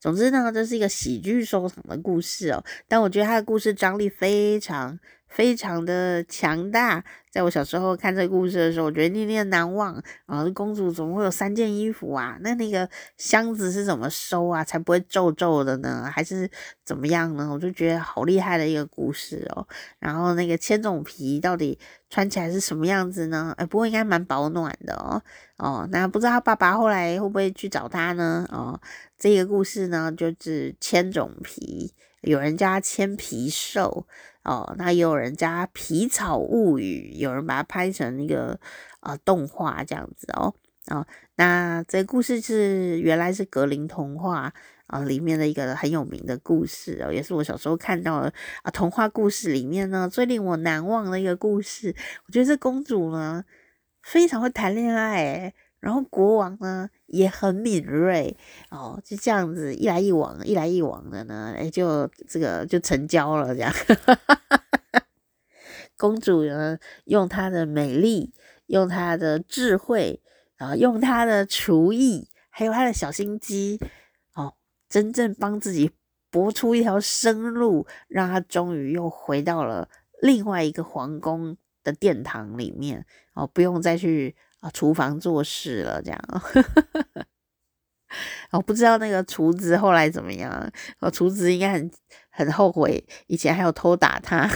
总之呢，这是一个喜剧收场的故事哦。但我觉得他的故事张力非常非常的强大。在我小时候看这个故事的时候，我觉得念念难忘啊！公主怎么会有三件衣服啊？那那个箱子是怎么收啊？才不会皱皱的呢？还是怎么样呢？我就觉得好厉害的一个故事哦。然后那个千种皮到底穿起来是什么样子呢？哎，不过应该蛮保暖的哦。哦，那不知道他爸爸后来会不会去找他呢？哦，这个故事呢，就是千种皮，有人家千皮兽。哦，那也有人家《皮草物语》，有人把它拍成那个呃动画这样子哦。哦，那这个故事是原来是格林童话啊里面的一个很有名的故事哦，也是我小时候看到的啊童话故事里面呢最令我难忘的一个故事。我觉得这公主呢非常会谈恋爱，然后国王呢也很敏锐哦，就这样子一来一往，一来一往的呢，哎，就这个就成交了这样。公主呢，用她的美丽，用她的智慧啊，用她的厨艺，还有她的小心机哦，真正帮自己搏出一条生路，让她终于又回到了另外一个皇宫的殿堂里面哦，不用再去。啊，厨房做事了，这样。我不知道那个厨子后来怎么样。哦，厨子应该很很后悔，以前还有偷打他。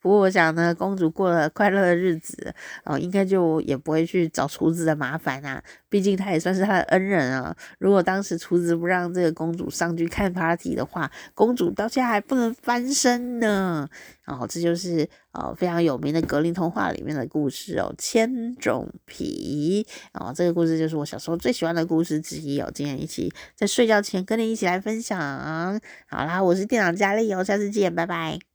不过我想呢，公主过了快乐的日子，哦，应该就也不会去找厨子的麻烦啊。毕竟他也算是他的恩人啊。如果当时厨子不让这个公主上去看 party 的话，公主到现在还不能翻身呢。哦，这就是哦非常有名的格林童话里面的故事哦，千种皮。哦，这个故事就是我小时候最喜欢的故事之一哦。今天一起在睡觉前跟你一起来分享。好啦，我是店长佳丽哦，下次见，拜拜。